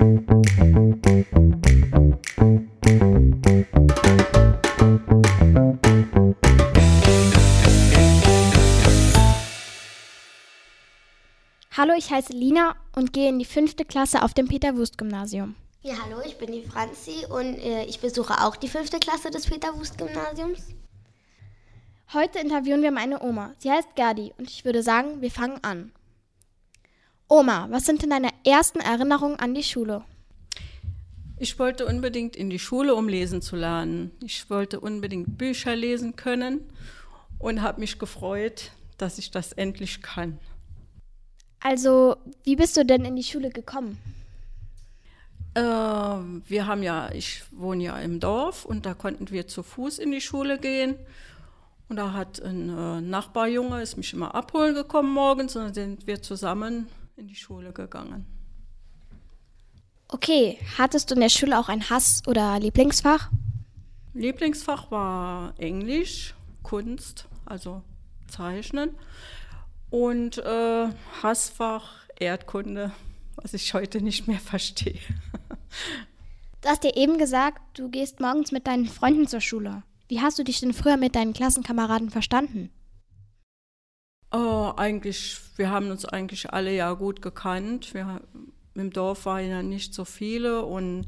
Hallo, ich heiße Lina und gehe in die fünfte Klasse auf dem Peter-Wust-Gymnasium. Ja, hallo, ich bin die Franzi und äh, ich besuche auch die fünfte Klasse des Peter-Wust-Gymnasiums. Heute interviewen wir meine Oma. Sie heißt Gerdi und ich würde sagen, wir fangen an. Oma, was sind denn deine ersten Erinnerungen an die Schule? Ich wollte unbedingt in die Schule, um lesen zu lernen. Ich wollte unbedingt Bücher lesen können und habe mich gefreut, dass ich das endlich kann. Also, wie bist du denn in die Schule gekommen? Äh, wir haben ja, ich wohne ja im Dorf und da konnten wir zu Fuß in die Schule gehen. Und da hat ein äh, Nachbarjunge, ist mich immer abholen gekommen morgens und dann sind wir zusammen in die Schule gegangen. Okay, hattest du in der Schule auch ein Hass- oder Lieblingsfach? Lieblingsfach war Englisch, Kunst, also Zeichnen. Und äh, Hassfach Erdkunde, was ich heute nicht mehr verstehe. Du hast dir eben gesagt, du gehst morgens mit deinen Freunden zur Schule. Wie hast du dich denn früher mit deinen Klassenkameraden verstanden? Oh, eigentlich, wir haben uns eigentlich alle ja gut gekannt. Wir, Im Dorf waren ja nicht so viele und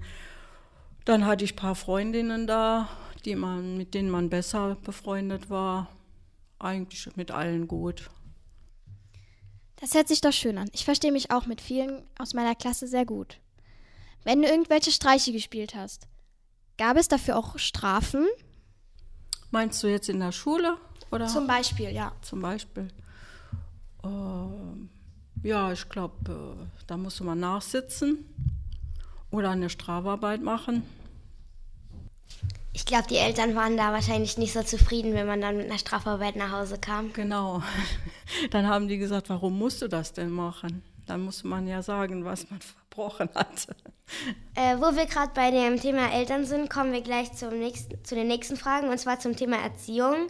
dann hatte ich ein paar Freundinnen da, die man, mit denen man besser befreundet war. Eigentlich mit allen gut. Das hört sich doch schön an. Ich verstehe mich auch mit vielen aus meiner Klasse sehr gut. Wenn du irgendwelche Streiche gespielt hast, gab es dafür auch Strafen? Meinst du jetzt in der Schule? Oder? Zum Beispiel, ja. Zum Beispiel. Äh, ja, ich glaube, äh, da musste man nachsitzen oder eine Strafarbeit machen. Ich glaube, die Eltern waren da wahrscheinlich nicht so zufrieden, wenn man dann mit einer Strafarbeit nach Hause kam. Genau. Dann haben die gesagt, warum musst du das denn machen? Dann muss man ja sagen, was man verbrochen hat. Äh, wo wir gerade bei dem Thema Eltern sind, kommen wir gleich zum nächsten, zu den nächsten Fragen, und zwar zum Thema Erziehung.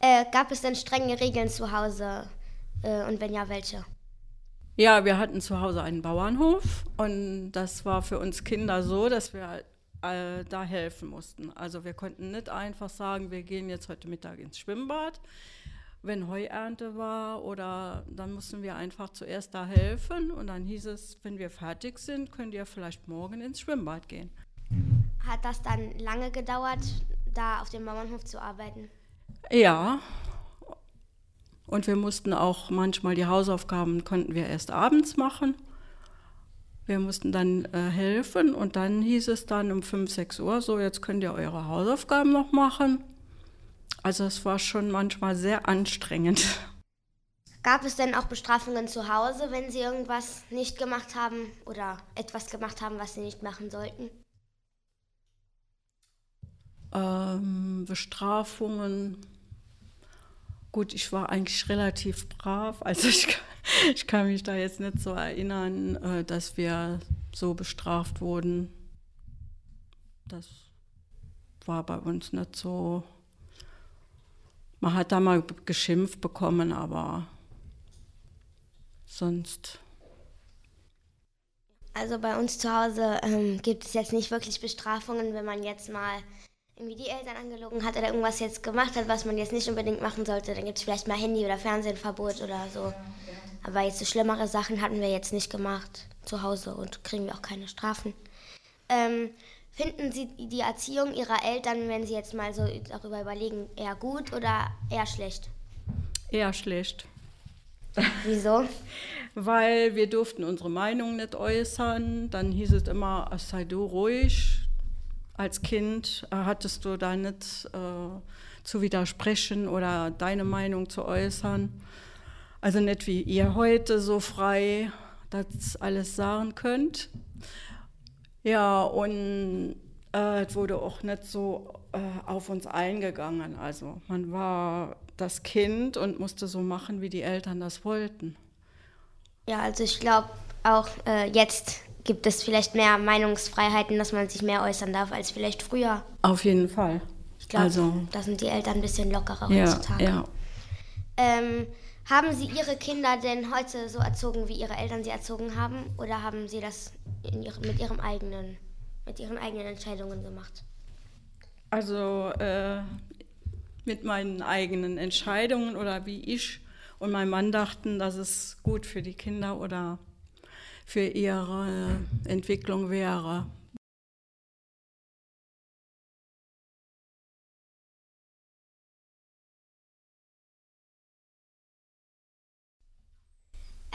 Äh, gab es denn strenge Regeln zu Hause? Äh, und wenn ja, welche? Ja, wir hatten zu Hause einen Bauernhof und das war für uns Kinder so, dass wir äh, da helfen mussten. Also wir konnten nicht einfach sagen, wir gehen jetzt heute Mittag ins Schwimmbad, wenn Heuernte war oder dann mussten wir einfach zuerst da helfen und dann hieß es, wenn wir fertig sind, könnt ihr vielleicht morgen ins Schwimmbad gehen. Hat das dann lange gedauert, da auf dem Bauernhof zu arbeiten? Ja. Und wir mussten auch manchmal die Hausaufgaben konnten wir erst abends machen. Wir mussten dann äh, helfen und dann hieß es dann um 5, 6 Uhr, so jetzt könnt ihr eure Hausaufgaben noch machen. Also es war schon manchmal sehr anstrengend. Gab es denn auch Bestrafungen zu Hause, wenn Sie irgendwas nicht gemacht haben oder etwas gemacht haben, was Sie nicht machen sollten? Ähm, Bestrafungen. Gut, ich war eigentlich relativ brav. Also ich, ich kann mich da jetzt nicht so erinnern, äh, dass wir so bestraft wurden. Das war bei uns nicht so. Man hat da mal geschimpft bekommen, aber sonst. Also bei uns zu Hause ähm, gibt es jetzt nicht wirklich Bestrafungen, wenn man jetzt mal irgendwie die Eltern angelogen hat oder irgendwas jetzt gemacht hat, was man jetzt nicht unbedingt machen sollte. Dann gibt es vielleicht mal Handy- oder Fernsehverbot oder so. Aber jetzt so schlimmere Sachen hatten wir jetzt nicht gemacht zu Hause und kriegen wir auch keine Strafen. Ähm, finden Sie die Erziehung Ihrer Eltern, wenn Sie jetzt mal so darüber überlegen, eher gut oder eher schlecht? Eher schlecht. Wieso? Weil wir durften unsere Meinung nicht äußern. Dann hieß es immer, sei du ruhig. Als Kind äh, hattest du da nicht äh, zu widersprechen oder deine Meinung zu äußern. Also nicht wie ihr heute so frei das alles sagen könnt. Ja, und äh, es wurde auch nicht so äh, auf uns eingegangen. Also man war das Kind und musste so machen, wie die Eltern das wollten. Ja, also ich glaube auch äh, jetzt gibt es vielleicht mehr Meinungsfreiheiten, dass man sich mehr äußern darf als vielleicht früher. Auf jeden Fall. Ich glaube, also, da sind die Eltern ein bisschen lockerer ja, heutzutage. Ja. Ähm, haben Sie Ihre Kinder denn heute so erzogen, wie Ihre Eltern sie erzogen haben? Oder haben Sie das ihre, mit ihrem eigenen, mit ihren eigenen Entscheidungen gemacht? Also äh, mit meinen eigenen Entscheidungen oder wie ich und mein Mann dachten, dass es gut für die Kinder oder für ihre Entwicklung wäre.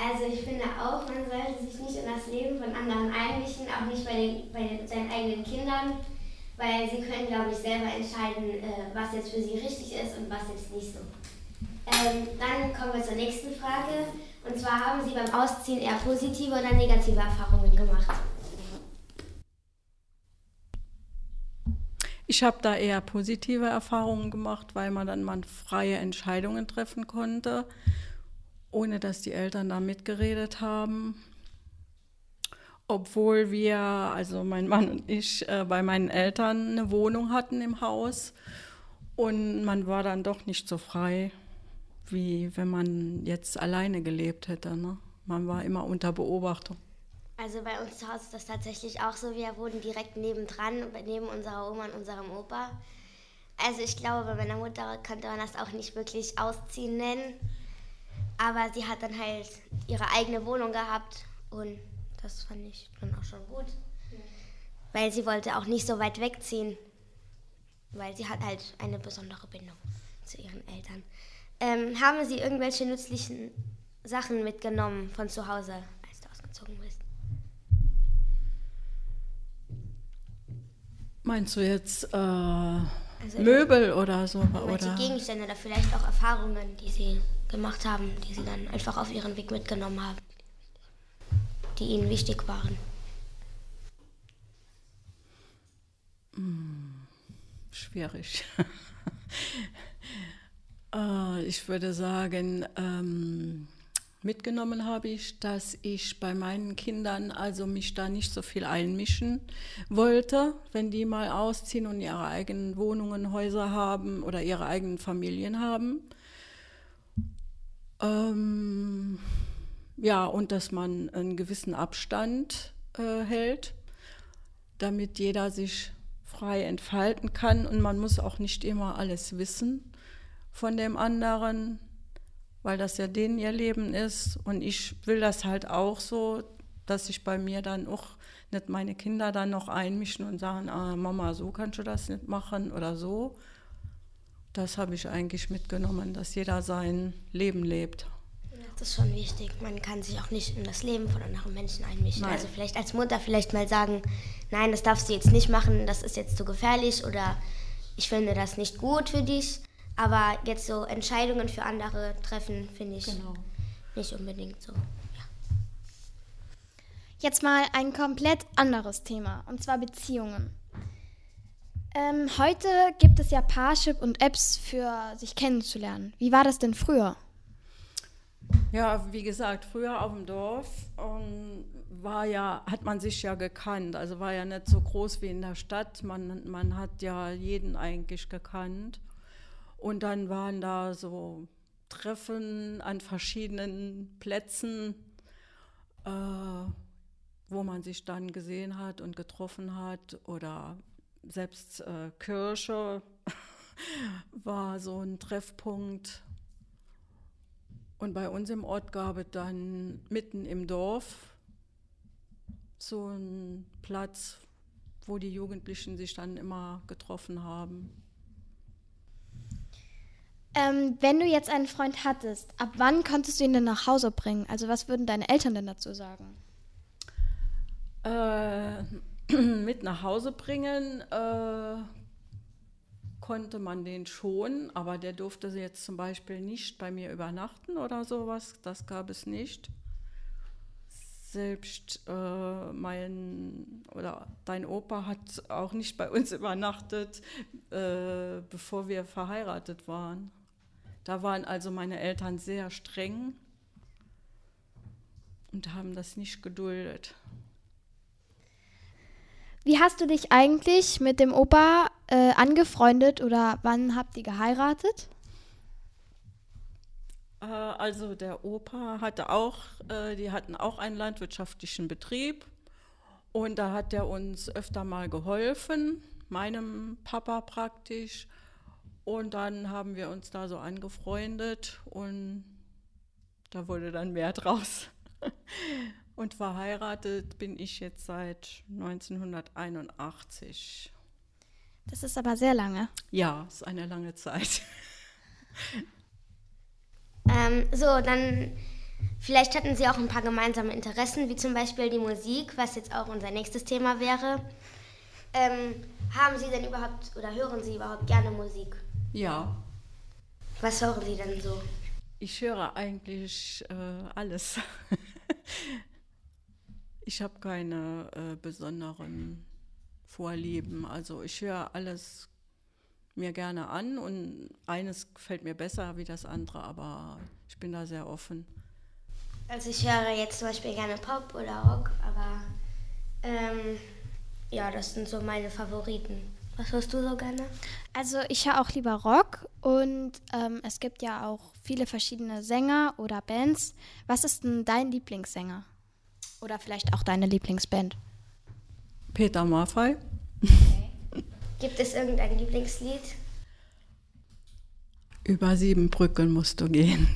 Also ich finde auch, man sollte sich nicht in das Leben von anderen einmischen, auch nicht bei, den, bei den, seinen eigenen Kindern, weil sie können, glaube ich, selber entscheiden, äh, was jetzt für sie richtig ist und was jetzt nicht so. Ähm, dann kommen wir zur nächsten Frage. Und zwar haben Sie beim Ausziehen eher positive oder negative Erfahrungen gemacht? Ich habe da eher positive Erfahrungen gemacht, weil man dann mal freie Entscheidungen treffen konnte, ohne dass die Eltern da mitgeredet haben. Obwohl wir, also mein Mann und ich, äh, bei meinen Eltern eine Wohnung hatten im Haus und man war dann doch nicht so frei wie wenn man jetzt alleine gelebt hätte. Ne? Man war immer unter Beobachtung. Also bei uns zu Hause ist das tatsächlich auch so. Wir wohnen direkt nebendran, neben unserer Oma und unserem Opa. Also ich glaube, bei meiner Mutter könnte man das auch nicht wirklich ausziehen nennen. Aber sie hat dann halt ihre eigene Wohnung gehabt und das fand ich dann auch schon gut. Weil sie wollte auch nicht so weit wegziehen, weil sie hat halt eine besondere Bindung zu ihren Eltern. Ähm, haben Sie irgendwelche nützlichen Sachen mitgenommen von zu Hause, als du ausgezogen bist? Meinst du jetzt äh, also, Möbel oder so? Oder Gegenstände oder vielleicht auch Erfahrungen, die Sie gemacht haben, die Sie dann einfach auf Ihren Weg mitgenommen haben, die Ihnen wichtig waren? Hm, schwierig. Äh, ich würde sagen, ähm, mitgenommen habe ich, dass ich bei meinen Kindern also mich da nicht so viel einmischen wollte, wenn die mal ausziehen und ihre eigenen Wohnungen, Häuser haben oder ihre eigenen Familien haben. Ähm, ja, und dass man einen gewissen Abstand äh, hält, damit jeder sich frei entfalten kann. Und man muss auch nicht immer alles wissen von dem anderen, weil das ja denen ihr Leben ist. Und ich will das halt auch so, dass sich bei mir dann auch nicht meine Kinder dann noch einmischen und sagen, ah, Mama, so kannst du das nicht machen oder so. Das habe ich eigentlich mitgenommen, dass jeder sein Leben lebt. Das ist schon wichtig. Man kann sich auch nicht in das Leben von anderen Menschen einmischen. Nein. Also vielleicht als Mutter vielleicht mal sagen, nein, das darfst du jetzt nicht machen, das ist jetzt zu gefährlich oder ich finde das nicht gut für dich. Aber jetzt so Entscheidungen für andere treffen, finde ich genau. nicht unbedingt so. Ja. Jetzt mal ein komplett anderes Thema, und zwar Beziehungen. Ähm, heute gibt es ja Parship und Apps für sich kennenzulernen. Wie war das denn früher? Ja, wie gesagt, früher auf dem Dorf um, war ja, hat man sich ja gekannt. Also war ja nicht so groß wie in der Stadt. Man, man hat ja jeden eigentlich gekannt. Und dann waren da so Treffen an verschiedenen Plätzen, äh, wo man sich dann gesehen hat und getroffen hat. Oder selbst äh, Kirche war so ein Treffpunkt. Und bei uns im Ort gab es dann mitten im Dorf so einen Platz, wo die Jugendlichen sich dann immer getroffen haben. Ähm, wenn du jetzt einen Freund hattest, ab wann konntest du ihn denn nach Hause bringen? Also was würden deine Eltern denn dazu sagen? Äh, mit nach Hause bringen äh, konnte man den schon, aber der durfte jetzt zum Beispiel nicht bei mir übernachten oder sowas. Das gab es nicht. Selbst äh, mein oder dein Opa hat auch nicht bei uns übernachtet, äh, bevor wir verheiratet waren. Da waren also meine Eltern sehr streng und haben das nicht geduldet. Wie hast du dich eigentlich mit dem Opa äh, angefreundet oder wann habt ihr geheiratet? Äh, also der Opa hatte auch, äh, die hatten auch einen landwirtschaftlichen Betrieb Und da hat er uns öfter mal geholfen, meinem Papa praktisch. Und dann haben wir uns da so angefreundet und da wurde dann mehr draus. Und verheiratet bin ich jetzt seit 1981. Das ist aber sehr lange. Ja, ist eine lange Zeit. Ähm, so, dann vielleicht hatten Sie auch ein paar gemeinsame Interessen, wie zum Beispiel die Musik, was jetzt auch unser nächstes Thema wäre. Ähm, haben Sie denn überhaupt oder hören Sie überhaupt gerne Musik? Ja, Was hören Sie denn so? ich höre eigentlich äh, alles. ich habe keine äh, besonderen Vorlieben. Also ich höre alles mir gerne an und eines gefällt mir besser wie das andere, aber ich bin da sehr offen. Also ich höre jetzt zum Beispiel gerne Pop oder Rock, aber ähm, ja, das sind so meine Favoriten. Was hörst du so gerne? Also ich höre auch lieber Rock und ähm, es gibt ja auch viele verschiedene Sänger oder Bands. Was ist denn dein Lieblingssänger? Oder vielleicht auch deine Lieblingsband? Peter Maffay. Gibt es irgendein Lieblingslied? Über sieben Brücken musst du gehen.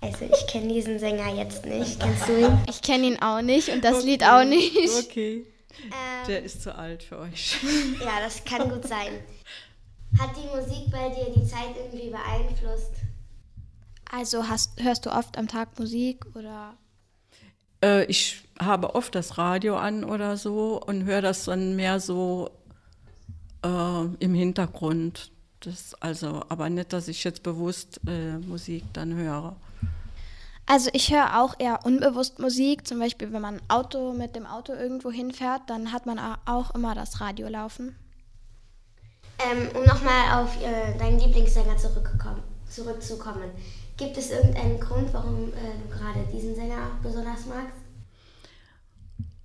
Also ich kenne diesen Sänger jetzt nicht. Kennst du ihn? Ich kenne ihn auch nicht und das Lied auch nicht. Okay. Ähm, Der ist zu alt für euch. ja, das kann gut sein. Hat die Musik bei dir die Zeit irgendwie beeinflusst? Also hast, hörst du oft am Tag Musik oder? Äh, ich habe oft das Radio an oder so und höre das dann mehr so äh, im Hintergrund. Das also, aber nicht, dass ich jetzt bewusst äh, Musik dann höre. Also ich höre auch eher unbewusst Musik. Zum Beispiel, wenn man Auto mit dem Auto irgendwo hinfährt, dann hat man auch immer das Radio laufen. Ähm, um nochmal auf äh, deinen Lieblingssänger zurückgekommen, zurückzukommen. Gibt es irgendeinen Grund, warum äh, du gerade diesen Sänger besonders magst?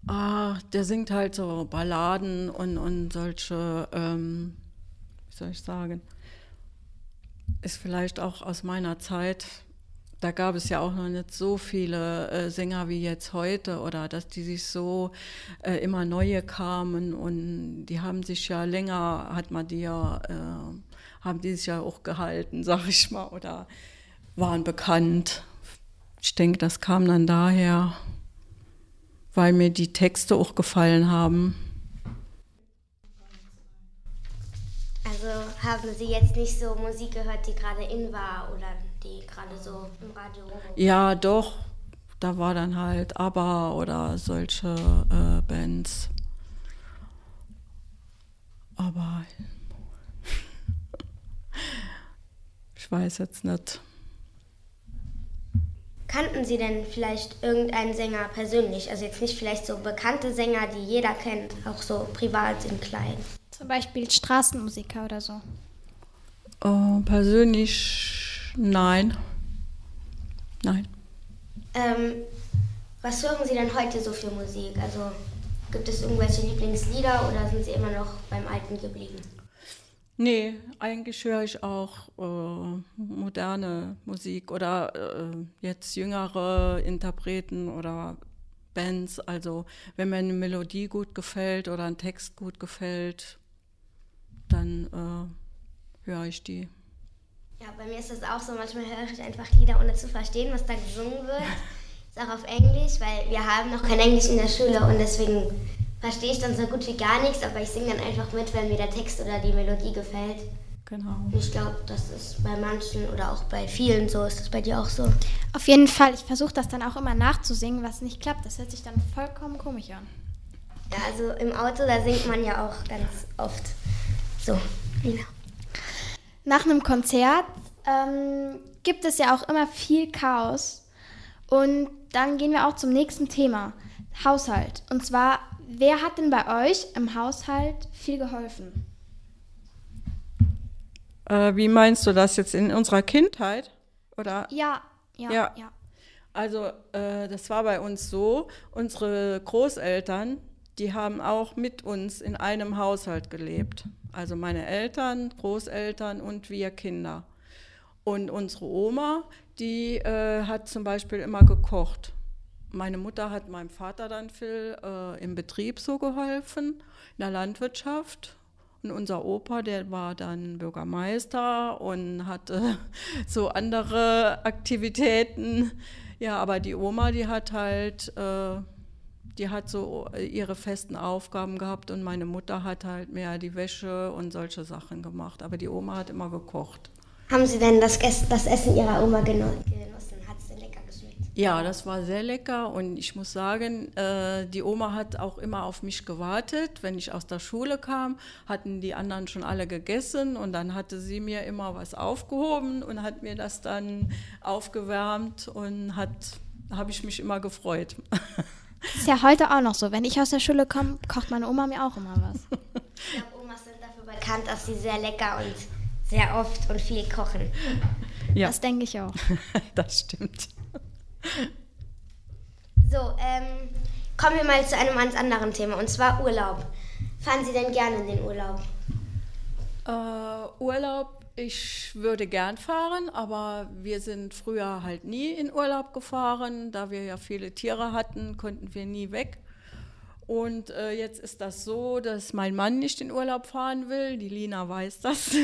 Ah, der singt halt so Balladen und, und solche, ähm, wie soll ich sagen, ist vielleicht auch aus meiner Zeit. Da gab es ja auch noch nicht so viele äh, Sänger wie jetzt heute oder dass die sich so äh, immer neue kamen und die haben sich ja länger, hat man die ja, äh, haben die sich ja auch gehalten, sag ich mal, oder waren bekannt. Ich denke, das kam dann daher weil mir die Texte auch gefallen haben. Also haben Sie jetzt nicht so Musik gehört, die gerade in war oder die gerade so im Radio? Ja, doch, da war dann halt ABBA oder solche äh, Bands. Aber ich weiß jetzt nicht. Kannten Sie denn vielleicht irgendeinen Sänger persönlich? Also jetzt nicht vielleicht so bekannte Sänger, die jeder kennt, auch so privat in klein. Zum Beispiel Straßenmusiker oder so. Äh, persönlich nein. Nein. Ähm, was hören Sie denn heute so für Musik? Also gibt es irgendwelche Lieblingslieder oder sind Sie immer noch beim Alten geblieben? Nee, eigentlich höre ich auch äh, moderne Musik oder äh, jetzt jüngere Interpreten oder Bands. Also wenn mir eine Melodie gut gefällt oder ein Text gut gefällt, dann äh, höre ich die. Ja, bei mir ist das auch so. Manchmal höre ich einfach Lieder, ohne zu verstehen, was da gesungen wird. Ist auch auf Englisch, weil wir haben noch kein Englisch in der Schule und deswegen verstehe ich dann so gut wie gar nichts, aber ich singe dann einfach mit, wenn mir der Text oder die Melodie gefällt. Genau. Ich glaube, das ist bei manchen oder auch bei vielen so. Ist das bei dir auch so? Auf jeden Fall, ich versuche das dann auch immer nachzusingen, was nicht klappt. Das hört sich dann vollkommen komisch an. Ja, also im Auto, da singt man ja auch ganz oft. So, Lina. Nach einem Konzert ähm, gibt es ja auch immer viel Chaos. Und dann gehen wir auch zum nächsten Thema, Haushalt. Und zwar, wer hat denn bei euch im Haushalt viel geholfen? Äh, wie meinst du das jetzt in unserer Kindheit? Oder? Ja, ja, Ja. ja. Also äh, das war bei uns so, unsere Großeltern, die haben auch mit uns in einem Haushalt gelebt. Also meine Eltern, Großeltern und wir Kinder. Und unsere Oma, die äh, hat zum Beispiel immer gekocht. meine Mutter hat meinem Vater dann viel äh, im Betrieb so geholfen, in der Landwirtschaft. Und unser Opa, der war dann Bürgermeister und hatte so andere Aktivitäten. Ja, aber die Oma, die hat halt, äh, die hat so ihre festen Aufgaben gehabt und meine Mutter hat halt mehr die Wäsche und solche Sachen gemacht. Aber die Oma hat immer gekocht. Haben Sie denn das, das Essen Ihrer Oma genossen? Hat es denn lecker geschmeckt? Ja, das war sehr lecker und ich muss sagen, äh, die Oma hat auch immer auf mich gewartet. Wenn ich aus der Schule kam, hatten die anderen schon alle gegessen und dann hatte sie mir immer was aufgehoben und hat mir das dann aufgewärmt und hat, habe ich mich immer gefreut. Das ist ja heute auch noch so. Wenn ich aus der Schule komme, kocht meine Oma mir auch immer was. Ich glaube, Omas sind dafür bekannt, dass sie sehr lecker und sehr oft und viel kochen. Ja. Das denke ich auch. das stimmt. So, ähm, kommen wir mal zu einem ganz anderen Thema, und zwar Urlaub. Fahren Sie denn gerne in den Urlaub? Äh, Urlaub, ich würde gern fahren, aber wir sind früher halt nie in Urlaub gefahren. Da wir ja viele Tiere hatten, konnten wir nie weg. Und äh, jetzt ist das so, dass mein Mann nicht in Urlaub fahren will. Die Lina weiß das.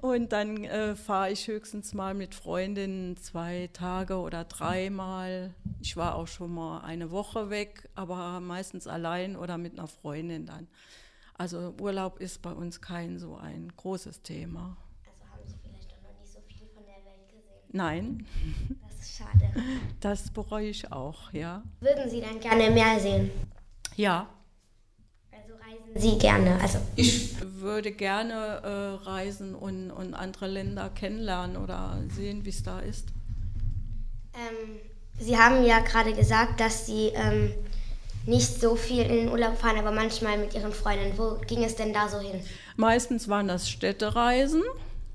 und dann äh, fahre ich höchstens mal mit Freundinnen zwei Tage oder dreimal. Ich war auch schon mal eine Woche weg, aber meistens allein oder mit einer Freundin dann. Also Urlaub ist bei uns kein so ein großes Thema. Also haben Sie vielleicht auch noch nicht so viel von der Welt gesehen? Nein. Das ist schade. Das bereue ich auch, ja. Würden Sie dann gerne mehr sehen? Ja. Also reisen Sie gerne? Also ich würde gerne äh, reisen und, und andere Länder kennenlernen oder sehen, wie es da ist. Ähm, Sie haben ja gerade gesagt, dass Sie ähm, nicht so viel in den Urlaub fahren, aber manchmal mit Ihren Freunden. Wo ging es denn da so hin? Meistens waren das Städtereisen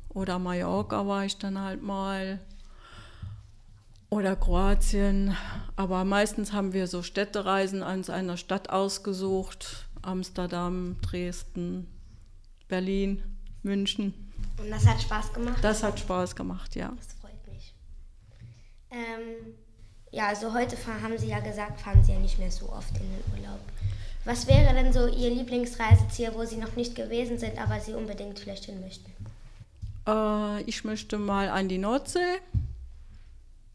oder Mallorca war ich dann halt mal oder Kroatien. Aber meistens haben wir so Städtereisen an einer Stadt ausgesucht. Amsterdam, Dresden, Berlin, München. Und das hat Spaß gemacht? Das hat Spaß gemacht, ja. Das freut mich. Ähm, ja, also heute haben Sie ja gesagt, fahren Sie ja nicht mehr so oft in den Urlaub. Was wäre denn so Ihr Lieblingsreiseziel, wo Sie noch nicht gewesen sind, aber Sie unbedingt vielleicht hin möchten? Äh, ich möchte mal an die Nordsee.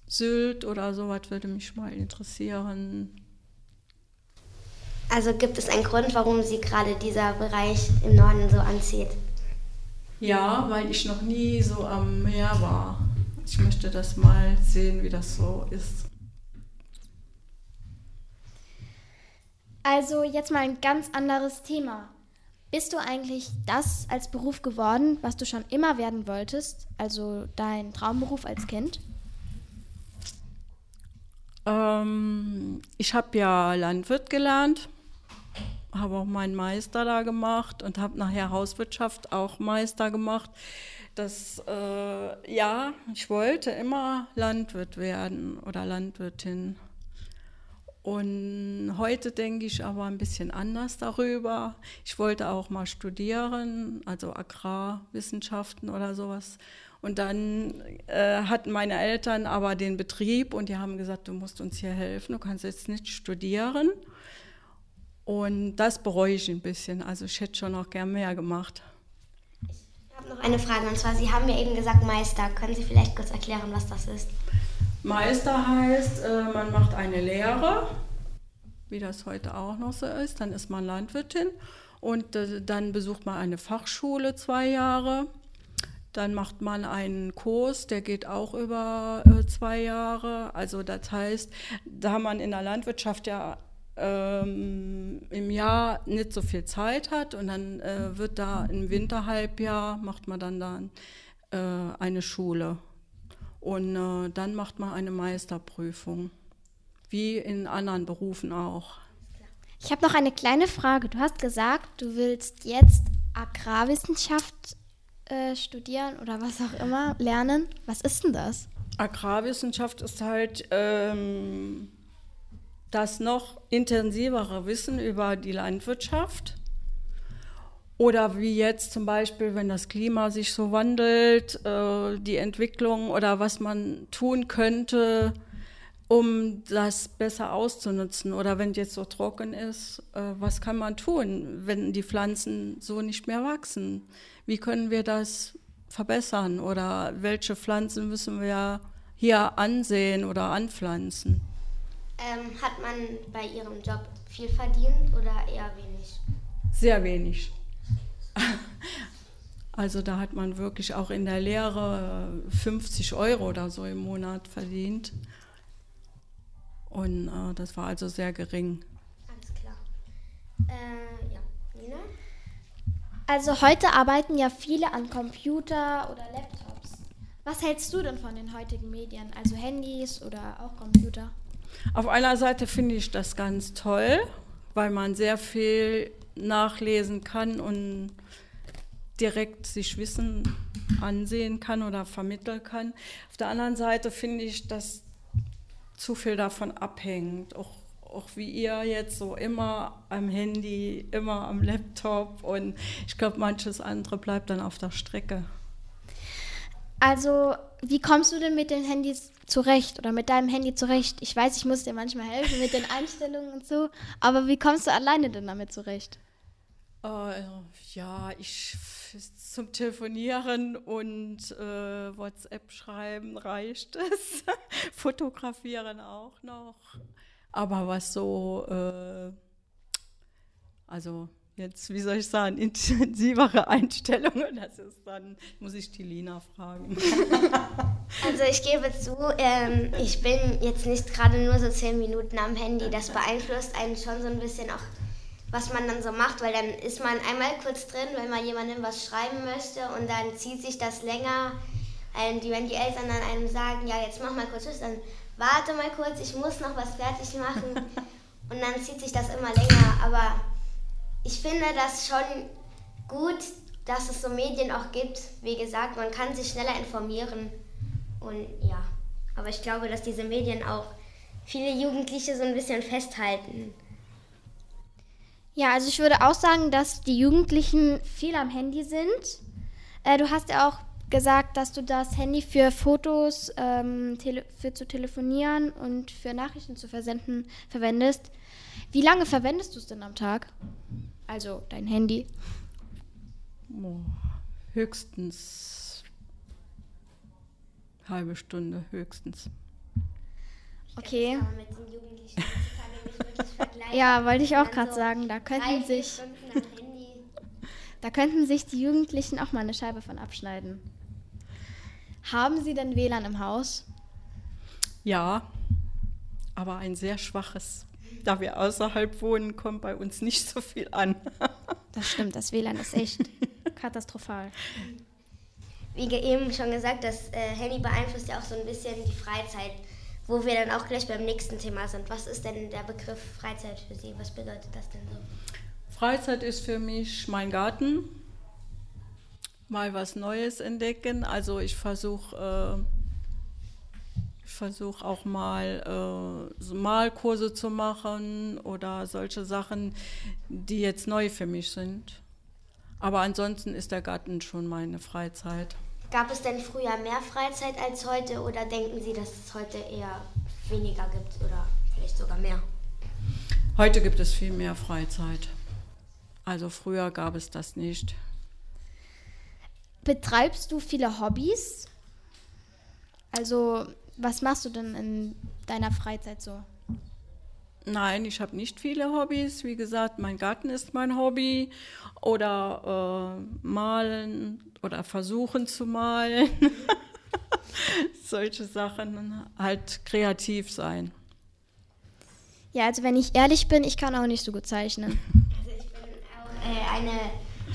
Sylt oder sowas würde mich mal interessieren. Also gibt es einen Grund, warum Sie gerade dieser Bereich im Norden so anzieht? Ja, weil ich noch nie so am Meer war. Ich möchte das mal sehen, wie das so ist. Also jetzt mal ein ganz anderes Thema. Bist du eigentlich das als Beruf geworden, was du schon immer werden wolltest? Also dein Traumberuf als Kind? Ähm, ich habe ja Landwirt gelernt, habe auch meinen Meister da gemacht und habe nachher Hauswirtschaft auch Meister gemacht. Das, äh, ja, ich wollte immer Landwirt werden oder Landwirtin. Und heute denke ich aber ein bisschen anders darüber. Ich wollte auch mal studieren, also Agrarwissenschaften oder sowas. Und dann äh, hatten meine Eltern aber den Betrieb und die haben gesagt, du musst uns hier helfen, du kannst jetzt nicht studieren. Und das bereue ich ein bisschen. Also ich hätte schon noch gern mehr gemacht. Ich habe noch eine Frage und zwar, Sie haben ja eben gesagt Meister. Können Sie vielleicht kurz erklären, was das ist? Meister heißt, äh, man macht eine Lehre, wie das heute auch noch so ist. Dann ist man Landwirtin und äh, dann besucht man eine Fachschule zwei Jahre. Dann macht man einen Kurs, der geht auch über äh, zwei Jahre. Also das heißt, da man in der Landwirtschaft ja ähm, im Jahr nicht so viel Zeit hat und dann äh, wird da im Winterhalbjahr macht man dann, dann äh, eine Schule. Und äh, dann macht man eine Meisterprüfung, wie in anderen Berufen auch. Ich habe noch eine kleine Frage. Du hast gesagt, du willst jetzt Agrarwissenschaft äh, studieren oder was auch immer lernen. Was ist denn das? Agrarwissenschaft ist halt ähm, das noch intensivere Wissen über die Landwirtschaft oder wie jetzt zum Beispiel, wenn das Klima sich so wandelt, äh, die Entwicklung oder was man tun könnte, um das besser auszunutzen. Oder wenn es jetzt so trocken ist, äh, was kann man tun, wenn die Pflanzen so nicht mehr wachsen? Wie können wir das verbessern? Oder welche Pflanzen müssen wir hier ansehen oder anpflanzen? Ähm, hat man bei Ihrem Job viel verdient oder eher wenig? Sehr wenig. Also da hat man wirklich auch in der Lehre 50 Euro oder so im Monat verdient. Und äh, das war also sehr gering. Alles klar. Äh, ja, Nina? Also heute arbeiten ja viele an Computer oder Laptops. Was hältst du denn von den heutigen Medien, also Handys oder auch Computer? Auf einer Seite finde ich das ganz toll, weil man sehr viel nachlesen kann und direkt sich Wissen ansehen kann oder vermitteln kann. Auf der anderen Seite finde ich, dass zu viel davon abhängt. Auch, auch wie ihr jetzt so immer am Handy, immer am Laptop und ich glaube, manches andere bleibt dann auf der Strecke. Also, wie kommst du denn mit den Handys zurecht oder mit deinem Handy zurecht? Ich weiß, ich muss dir manchmal helfen mit den Einstellungen und so, aber wie kommst du alleine denn damit zurecht? Äh, ja, ich zum Telefonieren und äh, WhatsApp schreiben reicht es. Fotografieren auch noch. Aber was so, äh, also jetzt, wie soll ich sagen, intensivere Einstellungen, das ist dann, muss ich die Lina fragen. Also ich gebe zu, ähm, ich bin jetzt nicht gerade nur so zehn Minuten am Handy. Das beeinflusst einen schon so ein bisschen auch was man dann so macht, weil dann ist man einmal kurz drin, wenn man jemandem was schreiben möchte und dann zieht sich das länger. Und wenn die Eltern dann einem sagen, ja, jetzt mach mal kurz Schluss, dann warte mal kurz, ich muss noch was fertig machen. Und dann zieht sich das immer länger. Aber ich finde das schon gut, dass es so Medien auch gibt. Wie gesagt, man kann sich schneller informieren. Und ja, aber ich glaube, dass diese Medien auch viele Jugendliche so ein bisschen festhalten. Ja, also ich würde auch sagen, dass die Jugendlichen viel am Handy sind. Äh, du hast ja auch gesagt, dass du das Handy für Fotos, ähm, für zu telefonieren und für Nachrichten zu versenden verwendest. Wie lange verwendest du es denn am Tag? Also dein Handy? Oh, höchstens halbe Stunde, höchstens. Okay. Ja, wollte ich auch gerade so sagen. Da könnten sich. Da könnten sich die Jugendlichen auch mal eine Scheibe von abschneiden. Haben Sie denn WLAN im Haus? Ja, aber ein sehr schwaches. Da wir außerhalb wohnen, kommt bei uns nicht so viel an. das stimmt, das WLAN ist echt katastrophal. Wie eben schon gesagt, das äh, Handy beeinflusst ja auch so ein bisschen die Freizeit wo wir dann auch gleich beim nächsten Thema sind. Was ist denn der Begriff Freizeit für Sie? Was bedeutet das denn so? Freizeit ist für mich mein Garten. Mal was Neues entdecken. Also ich versuche ich auch mal äh, Malkurse zu machen oder solche Sachen, die jetzt neu für mich sind. Aber ansonsten ist der Garten schon meine Freizeit. Gab es denn früher mehr Freizeit als heute oder denken Sie, dass es heute eher weniger gibt oder vielleicht sogar mehr? Heute gibt es viel mehr Freizeit. Also früher gab es das nicht. Betreibst du viele Hobbys? Also was machst du denn in deiner Freizeit so? Nein, ich habe nicht viele Hobbys. Wie gesagt, mein Garten ist mein Hobby. Oder äh, malen oder versuchen zu malen. Solche Sachen. Halt kreativ sein. Ja, also wenn ich ehrlich bin, ich kann auch nicht so gut zeichnen. Also ich bin auch äh, eine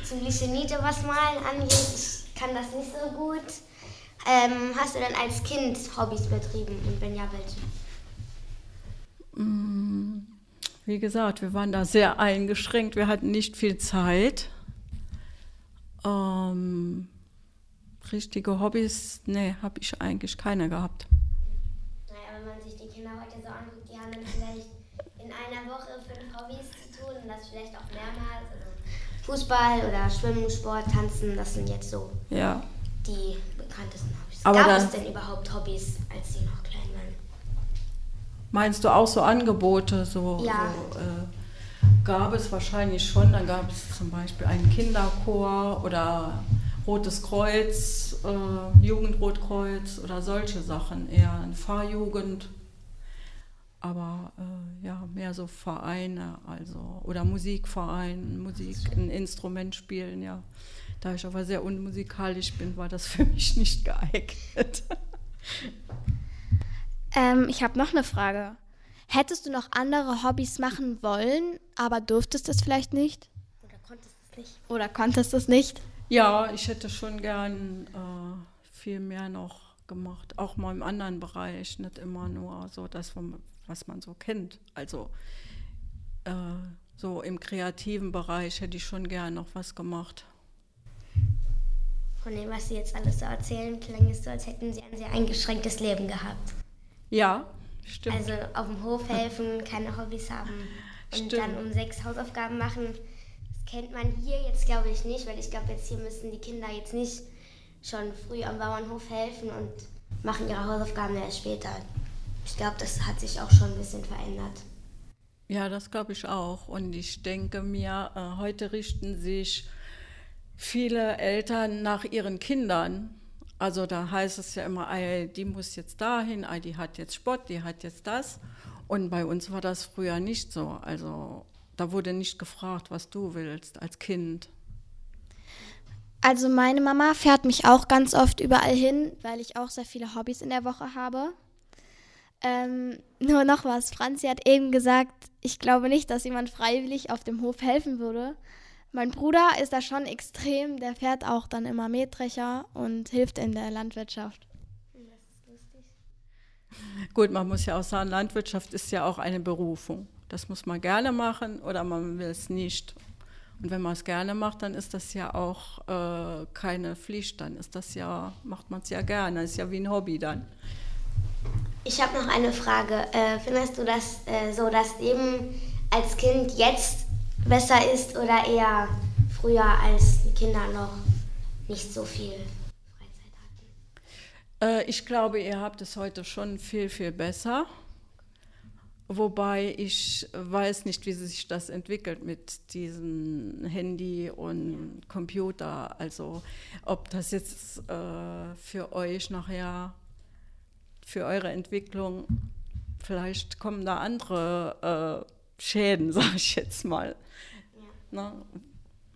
ziemliche Niete, was Malen angeht. Ich kann das nicht so gut. Ähm, hast du denn als Kind Hobbys betrieben und wenn ja, welche? Mm, wie gesagt, wir waren da sehr eingeschränkt, wir hatten nicht viel Zeit. Ähm, richtige Hobbys, nee, habe ich eigentlich keine gehabt. Naja, wenn man sich die Kinder heute so anguckt, die haben dann vielleicht in einer Woche fünf Hobbys zu tun und das vielleicht auch mehrmals. Also Fußball oder Schwimmen, Sport, Tanzen, das sind jetzt so ja. Die bekanntesten Hobbys. Aber Gab es denn überhaupt Hobbys, als sie noch klein waren? Meinst du auch so Angebote? So, Ja. so äh, gab es wahrscheinlich schon. Dann gab es zum Beispiel einen Kinderchor oder Rotes Kreuz, äh, Jugendrotkreuz oder solche Sachen. Eher eine Fahrjugend. Aber äh, ja, mehr so Vereine, also oder Musikverein, Musik, ein Instrument spielen, ja. Da ich aber sehr unmusikalisch bin, war das für mich nicht geeignet. Ähm, ich habe noch eine Frage. Hättest du noch andere Hobbys machen wollen, aber durftest es vielleicht nicht? Oder konntest du es nicht? Oder konntest es nicht? Ja, ich hätte schon gern äh, viel mehr noch gemacht, auch mal im anderen Bereich, nicht immer nur so das, was man so kennt. Also äh, so im kreativen Bereich hätte ich schon gern noch was gemacht. Von dem, was Sie jetzt alles so erzählen, klang es so, als hätten Sie ein sehr eingeschränktes Leben gehabt. Ja, stimmt. Also auf dem Hof helfen, keine Hobbys haben und Stimmt. dann um sechs Hausaufgaben machen. Das kennt man hier jetzt, glaube ich, nicht, weil ich glaube, jetzt hier müssen die Kinder jetzt nicht schon früh am Bauernhof helfen und machen ihre Hausaufgaben erst später. Ich glaube, das hat sich auch schon ein bisschen verändert. Ja, das glaube ich auch. Und ich denke mir, äh, heute richten sich viele Eltern nach ihren Kindern. Also da heißt es ja immer, die muss jetzt dahin, die hat jetzt Sport, die hat jetzt das. Und bei uns war das früher nicht so. Also da wurde nicht gefragt, was du willst als Kind. Also meine Mama fährt mich auch ganz oft überall hin, weil ich auch sehr viele Hobbys in der Woche habe. Ähm, nur noch was. Franzi hat eben gesagt, ich glaube nicht, dass jemand freiwillig auf dem Hof helfen würde. Mein Bruder ist da schon extrem, der fährt auch dann immer Mähdrescher und hilft in der Landwirtschaft. Gut, man muss ja auch sagen, Landwirtschaft ist ja auch eine Berufung. Das muss man gerne machen oder man will es nicht. Und wenn man es gerne macht, dann ist das ja auch äh, keine Pflicht, dann ist das ja, macht man es ja gerne, ist ja wie ein Hobby dann. Ich habe noch eine Frage. Äh, findest du das äh, so, dass Leben als Kind jetzt besser ist oder eher früher, als die Kinder noch nicht so viel Freizeit hatten? Äh, ich glaube, ihr habt es heute schon viel, viel besser. Wobei ich weiß nicht, wie sich das entwickelt mit diesem Handy und Computer. Also ob das jetzt äh, für euch nachher, für eure Entwicklung, vielleicht kommen da andere äh, Schäden, sage ich jetzt mal. Ne?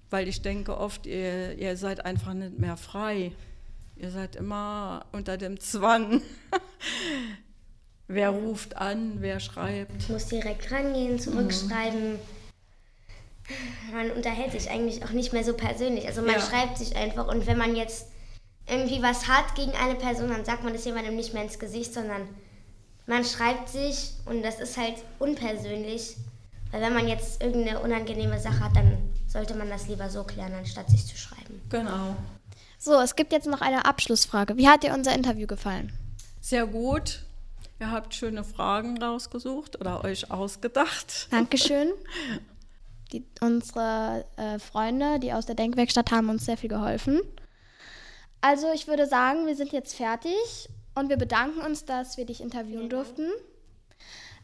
Weil ich denke oft, ihr, ihr seid einfach nicht mehr frei. Ihr seid immer unter dem Zwang. wer ruft an, wer schreibt. Ich muss direkt rangehen, zurückschreiben. Man unterhält sich eigentlich auch nicht mehr so persönlich. Also man Ja. schreibt sich einfach und wenn man jetzt irgendwie was hat gegen eine Person, dann sagt man das jemandem nicht mehr ins Gesicht, sondern man schreibt sich und das ist halt unpersönlich. Weil wenn man jetzt irgendeine unangenehme Sache hat, dann sollte man das lieber so klären, anstatt sich zu schreiben. Genau. So, es gibt jetzt noch eine Abschlussfrage. Wie hat dir unser Interview gefallen? Sehr gut. Ihr habt schöne Fragen rausgesucht oder euch ausgedacht. Dankeschön. Die, unsere äh, Freunde, die aus der Denkwerkstatt, haben uns sehr viel geholfen. Also ich würde sagen, wir sind jetzt fertig und wir bedanken uns, dass wir dich interviewen durften.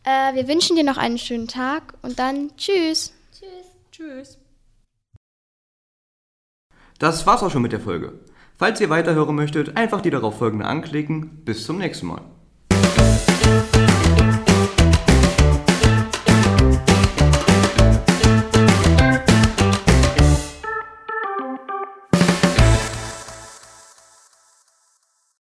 Äh, wir wünschen dir noch einen schönen Tag und dann tschüss. Tschüss. Tschüss. Das war's auch schon mit der Folge. Falls ihr weiterhören möchtet, einfach die darauf folgende anklicken. Bis zum nächsten Mal.